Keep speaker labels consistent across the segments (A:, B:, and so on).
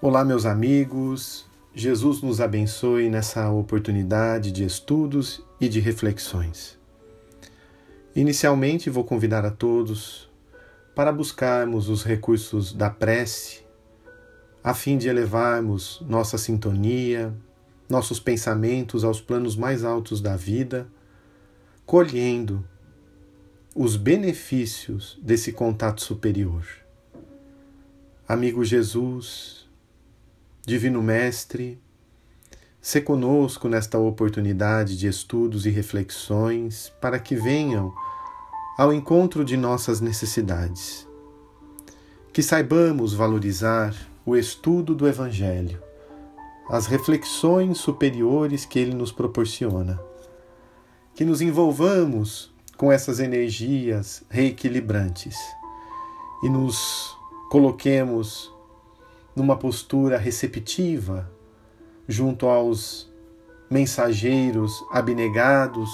A: Olá, meus amigos. Jesus nos abençoe nessa oportunidade de estudos e de reflexões. Inicialmente, vou convidar a todos para buscarmos os recursos da prece, a fim de elevarmos nossa sintonia, nossos pensamentos aos planos mais altos da vida, colhendo os benefícios desse contato superior. Amigo Jesus, Divino Mestre, se conosco nesta oportunidade de estudos e reflexões para que venham ao encontro de nossas necessidades. Que saibamos valorizar o estudo do Evangelho, as reflexões superiores que ele nos proporciona. Que nos envolvamos com essas energias reequilibrantes e nos coloquemos numa postura receptiva junto aos mensageiros abnegados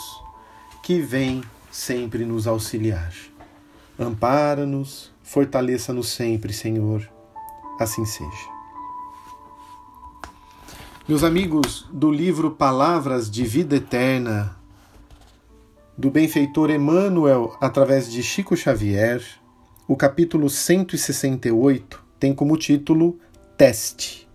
A: que vêm sempre nos auxiliar. Ampara-nos, fortaleça-nos sempre, Senhor. Assim seja. Meus amigos, do livro Palavras de Vida Eterna, do benfeitor Emmanuel, através de Chico Xavier, o capítulo 168 tem como título teste.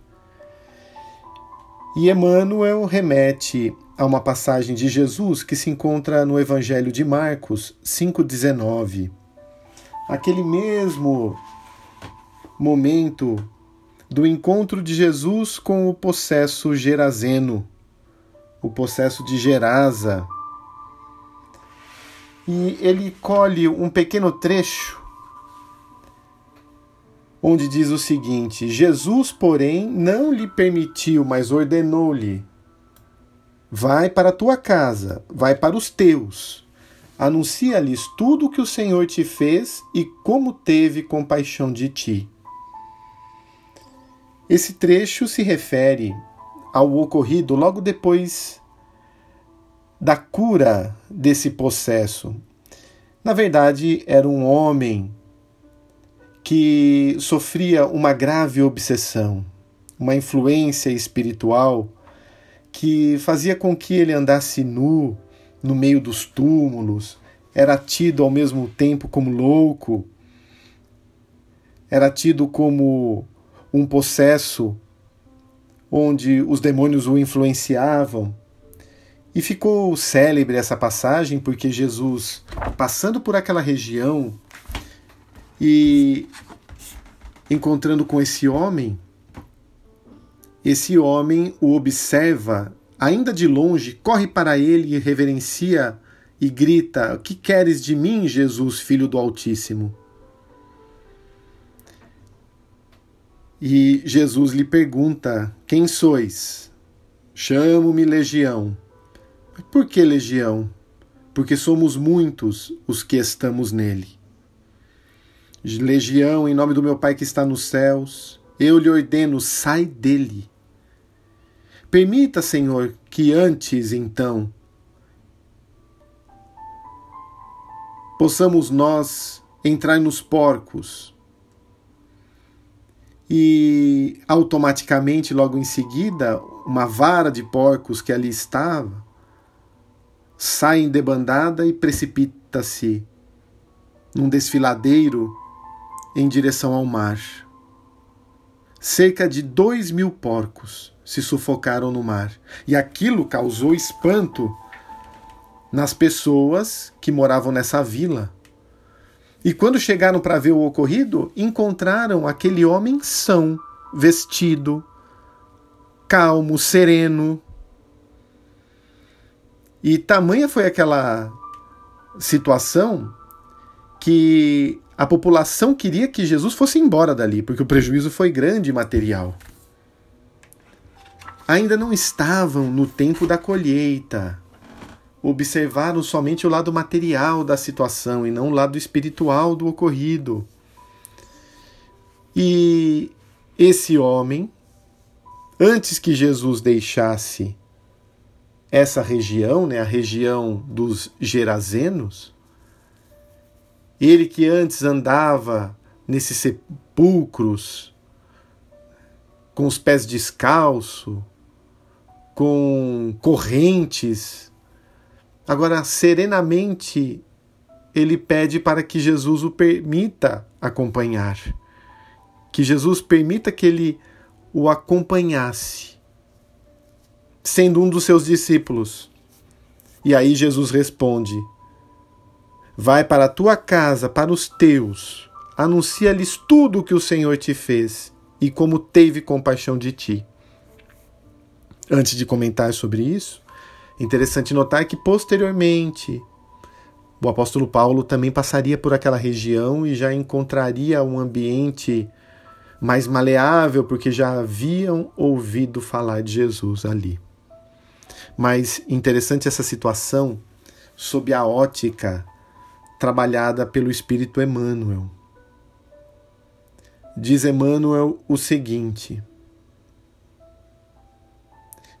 A: E Emmanuel remete a uma passagem de Jesus que se encontra no Evangelho de Marcos 5,19. Aquele mesmo momento do encontro de Jesus com o possesso gerazeno, o possesso de Gerasa. E ele colhe um pequeno trecho onde diz o seguinte: Jesus, porém, não lhe permitiu, mas ordenou-lhe: Vai para a tua casa, vai para os teus, anuncia-lhes tudo o que o Senhor te fez e como teve compaixão de ti. Esse trecho se refere ao ocorrido logo depois da cura desse processo. Na verdade, era um homem que sofria uma grave obsessão, uma influência espiritual que fazia com que ele andasse nu no meio dos túmulos, era tido ao mesmo tempo como louco, era tido como um possesso onde os demônios o influenciavam. E ficou célebre essa passagem porque Jesus, passando por aquela região e encontrando com esse homem, esse homem o observa, ainda de longe, corre para ele e reverencia e grita: O que queres de mim, Jesus, filho do Altíssimo? E Jesus lhe pergunta: Quem sois? Chamo-me Legião. Por que Legião? Porque somos muitos os que estamos nele legião, em nome do meu Pai que está nos céus, eu lhe ordeno, sai dele. Permita, Senhor, que antes, então, possamos nós entrar nos porcos e automaticamente, logo em seguida, uma vara de porcos que ali estava sai em debandada e precipita-se num desfiladeiro em direção ao mar. Cerca de dois mil porcos se sufocaram no mar, e aquilo causou espanto nas pessoas que moravam nessa vila. E quando chegaram para ver o ocorrido, encontraram aquele homem são, vestido, calmo, sereno. E tamanha foi aquela situação que a população queria que Jesus fosse embora dali, porque o prejuízo foi grande material. Ainda não estavam no tempo da colheita. Observaram somente o lado material da situação e não o lado espiritual do ocorrido. E esse homem, antes que Jesus deixasse essa região, né, a região dos Gerazenos, ele que antes andava nesses sepulcros com os pés descalço, com correntes. Agora, serenamente, ele pede para que Jesus o permita acompanhar, que Jesus permita que ele o acompanhasse, sendo um dos seus discípulos. E aí Jesus responde: Vai para a tua casa, para os teus, anuncia-lhes tudo o que o Senhor te fez e como teve compaixão de ti. Antes de comentar sobre isso, interessante notar que posteriormente o apóstolo Paulo também passaria por aquela região e já encontraria um ambiente mais maleável, porque já haviam ouvido falar de Jesus ali. Mas interessante essa situação sob a ótica trabalhada pelo Espírito Emmanuel. Diz Emmanuel o seguinte: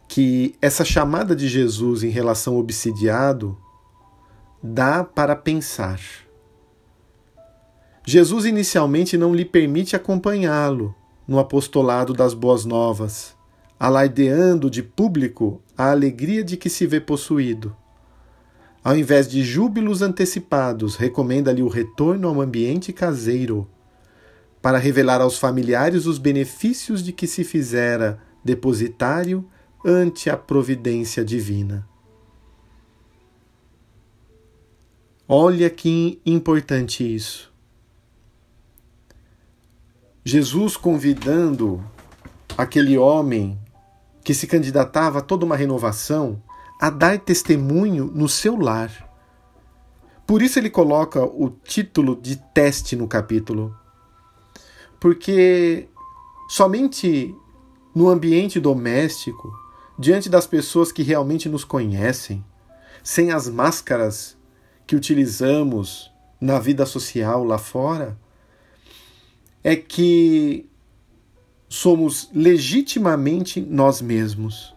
A: que essa chamada de Jesus em relação ao obsidiado dá para pensar. Jesus inicialmente não lhe permite acompanhá-lo no apostolado das boas novas, alardeando de público a alegria de que se vê possuído. Ao invés de júbilos antecipados, recomenda-lhe o retorno ao ambiente caseiro para revelar aos familiares os benefícios de que se fizera depositário ante a providência divina. Olha que importante isso. Jesus convidando aquele homem que se candidatava a toda uma renovação a dar testemunho no seu lar. Por isso ele coloca o título de teste no capítulo porque somente no ambiente doméstico, diante das pessoas que realmente nos conhecem, sem as máscaras que utilizamos na vida social lá fora, é que somos legitimamente nós mesmos.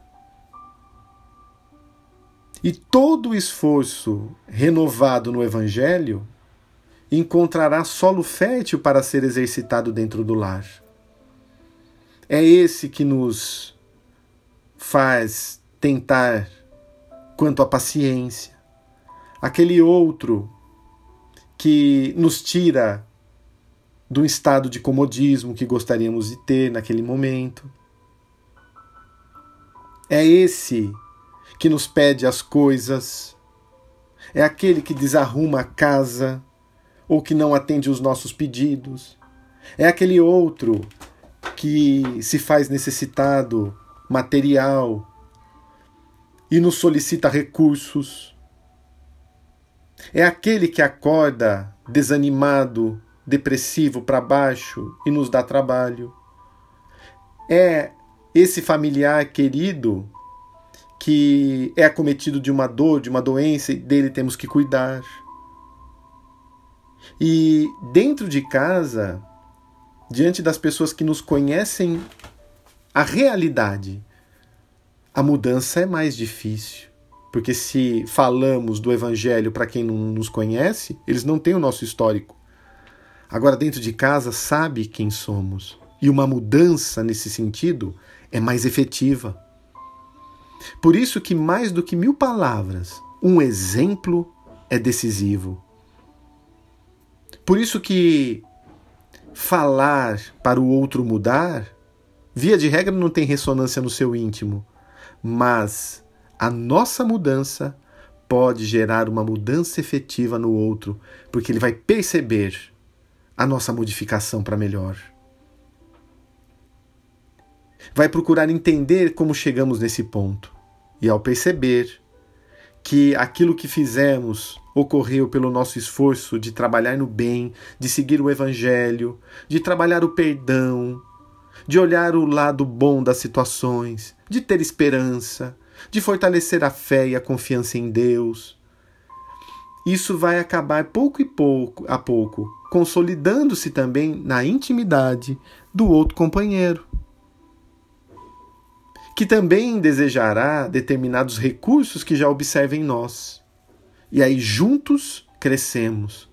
A: E todo o esforço renovado no Evangelho encontrará solo fértil para ser exercitado dentro do lar. É esse que nos faz tentar quanto à paciência. Aquele outro que nos tira do estado de comodismo que gostaríamos de ter naquele momento. É esse que nos pede as coisas, é aquele que desarruma a casa, ou que não atende os nossos pedidos. É aquele outro que se faz necessitado material e nos solicita recursos. É aquele que acorda desanimado, depressivo para baixo e nos dá trabalho. É esse familiar querido que é acometido de uma dor, de uma doença e dele temos que cuidar. E dentro de casa, diante das pessoas que nos conhecem a realidade, a mudança é mais difícil. Porque se falamos do evangelho para quem não nos conhece, eles não têm o nosso histórico. Agora, dentro de casa, sabe quem somos. E uma mudança nesse sentido é mais efetiva. Por isso que mais do que mil palavras, um exemplo é decisivo. Por isso que falar para o outro mudar, via de regra, não tem ressonância no seu íntimo, mas a nossa mudança pode gerar uma mudança efetiva no outro, porque ele vai perceber a nossa modificação para melhor. Vai procurar entender como chegamos nesse ponto. E ao perceber que aquilo que fizemos ocorreu pelo nosso esforço de trabalhar no bem, de seguir o Evangelho, de trabalhar o perdão, de olhar o lado bom das situações, de ter esperança, de fortalecer a fé e a confiança em Deus. Isso vai acabar pouco e pouco a pouco, consolidando-se também na intimidade do outro companheiro, que também desejará determinados recursos que já observa em nós e aí juntos crescemos.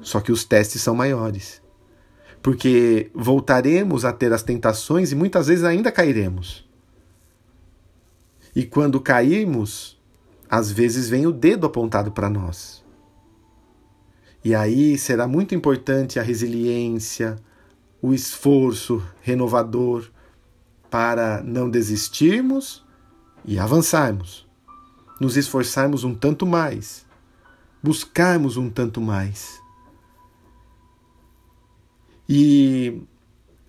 A: Só que os testes são maiores. porque voltaremos a ter as tentações e muitas vezes ainda cairemos. E quando cairmos, às vezes vem o dedo apontado para nós. E aí será muito importante a resiliência, o esforço renovador para não desistirmos e avançarmos, nos esforçarmos um tanto mais, buscarmos um tanto mais. E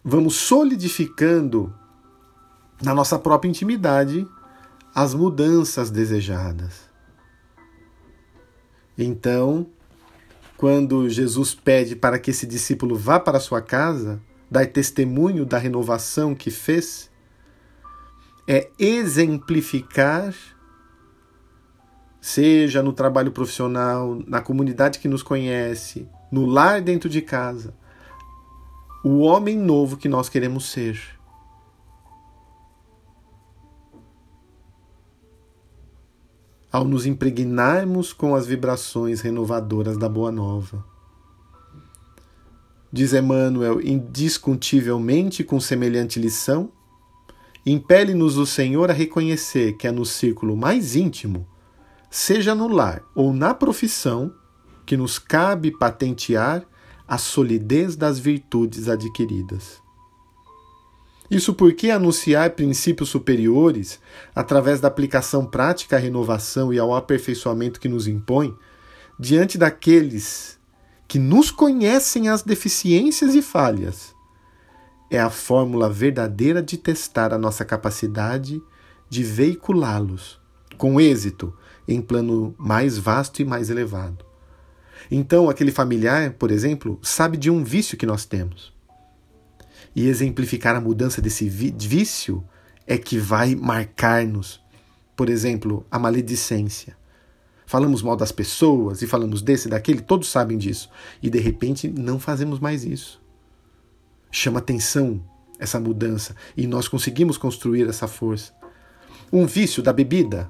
A: vamos solidificando na nossa própria intimidade as mudanças desejadas. Então, quando Jesus pede para que esse discípulo vá para sua casa, dar testemunho da renovação que fez, é exemplificar, seja no trabalho profissional, na comunidade que nos conhece, no lar dentro de casa, o homem novo que nós queremos ser. Ao nos impregnarmos com as vibrações renovadoras da Boa Nova. Diz Emmanuel, indiscutivelmente com semelhante lição, impele-nos o Senhor a reconhecer que é no círculo mais íntimo, seja no lar ou na profissão, que nos cabe patentear a solidez das virtudes adquiridas. Isso porque anunciar princípios superiores, através da aplicação prática à renovação e ao aperfeiçoamento que nos impõe, diante daqueles que nos conhecem as deficiências e falhas, é a fórmula verdadeira de testar a nossa capacidade de veiculá-los com êxito em plano mais vasto e mais elevado. Então, aquele familiar, por exemplo, sabe de um vício que nós temos. E exemplificar a mudança desse vício é que vai marcar-nos. Por exemplo, a maledicência. Falamos mal das pessoas e falamos desse e daquele, todos sabem disso. E de repente não fazemos mais isso. Chama atenção essa mudança e nós conseguimos construir essa força. Um vício da bebida,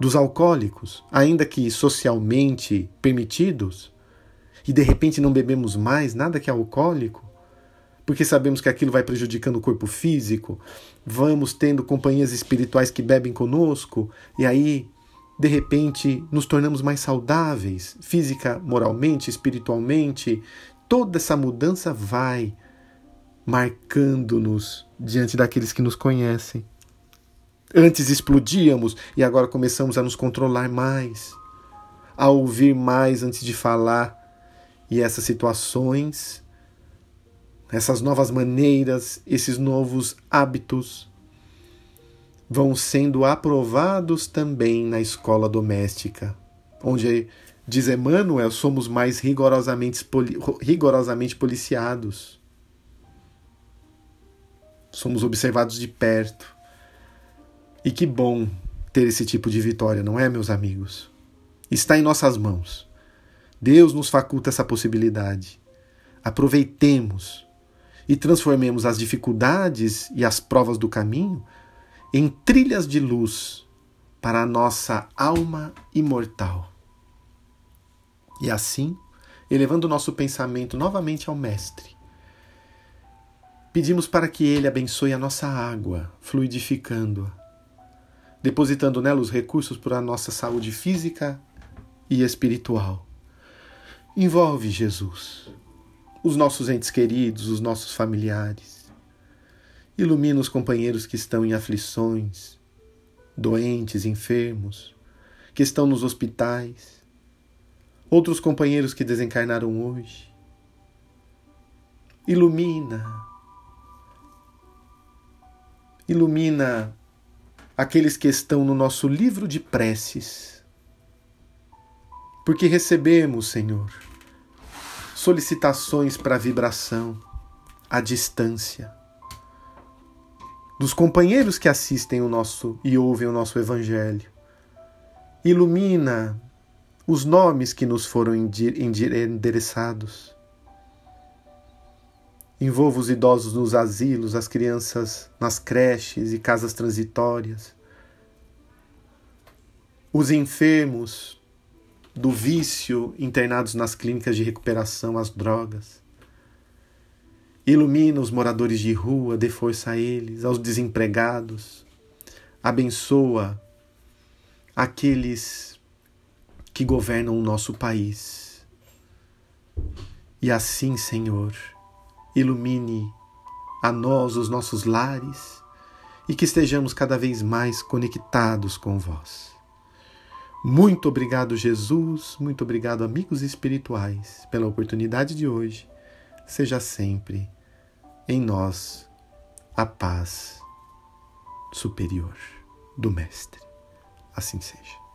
A: dos alcoólicos, ainda que socialmente permitidos, e de repente não bebemos mais nada que é alcoólico, porque sabemos que aquilo vai prejudicando o corpo físico, vamos tendo companhias espirituais que bebem conosco, e aí, de repente, nos tornamos mais saudáveis, física, moralmente, espiritualmente. Toda essa mudança vai marcando-nos diante daqueles que nos conhecem. Antes explodíamos e agora começamos a nos controlar mais, a ouvir mais antes de falar. E essas situações, essas novas maneiras, esses novos hábitos vão sendo aprovados também na escola doméstica, onde, diz Emmanuel, somos mais rigorosamente, rigorosamente policiados. Somos observados de perto e que bom ter esse tipo de vitória, não é, meus amigos? Está em nossas mãos. Deus nos faculta essa possibilidade. Aproveitemos e transformemos as dificuldades e as provas do caminho em trilhas de luz para a nossa alma imortal. E assim, elevando o nosso pensamento novamente ao Mestre, pedimos para que Ele abençoe a nossa água, fluidificando-a depositando nela os recursos para a nossa saúde física e espiritual. Envolve Jesus, os nossos entes queridos, os nossos familiares. Ilumina os companheiros que estão em aflições, doentes, enfermos, que estão nos hospitais, outros companheiros que desencarnaram hoje. Ilumina, ilumina aqueles que estão no nosso livro de preces. Porque recebemos, Senhor, solicitações para vibração à distância dos companheiros que assistem o nosso e ouvem o nosso evangelho. Ilumina os nomes que nos foram endereçados. Envolva os idosos nos asilos, as crianças nas creches e casas transitórias. Os enfermos do vício internados nas clínicas de recuperação às drogas. Ilumina os moradores de rua, dê força a eles, aos desempregados. Abençoa aqueles que governam o nosso país. E assim, Senhor, ilumine a nós os nossos lares e que estejamos cada vez mais conectados com vós. Muito obrigado, Jesus. Muito obrigado, amigos espirituais, pela oportunidade de hoje. Seja sempre em nós a paz superior do Mestre. Assim seja.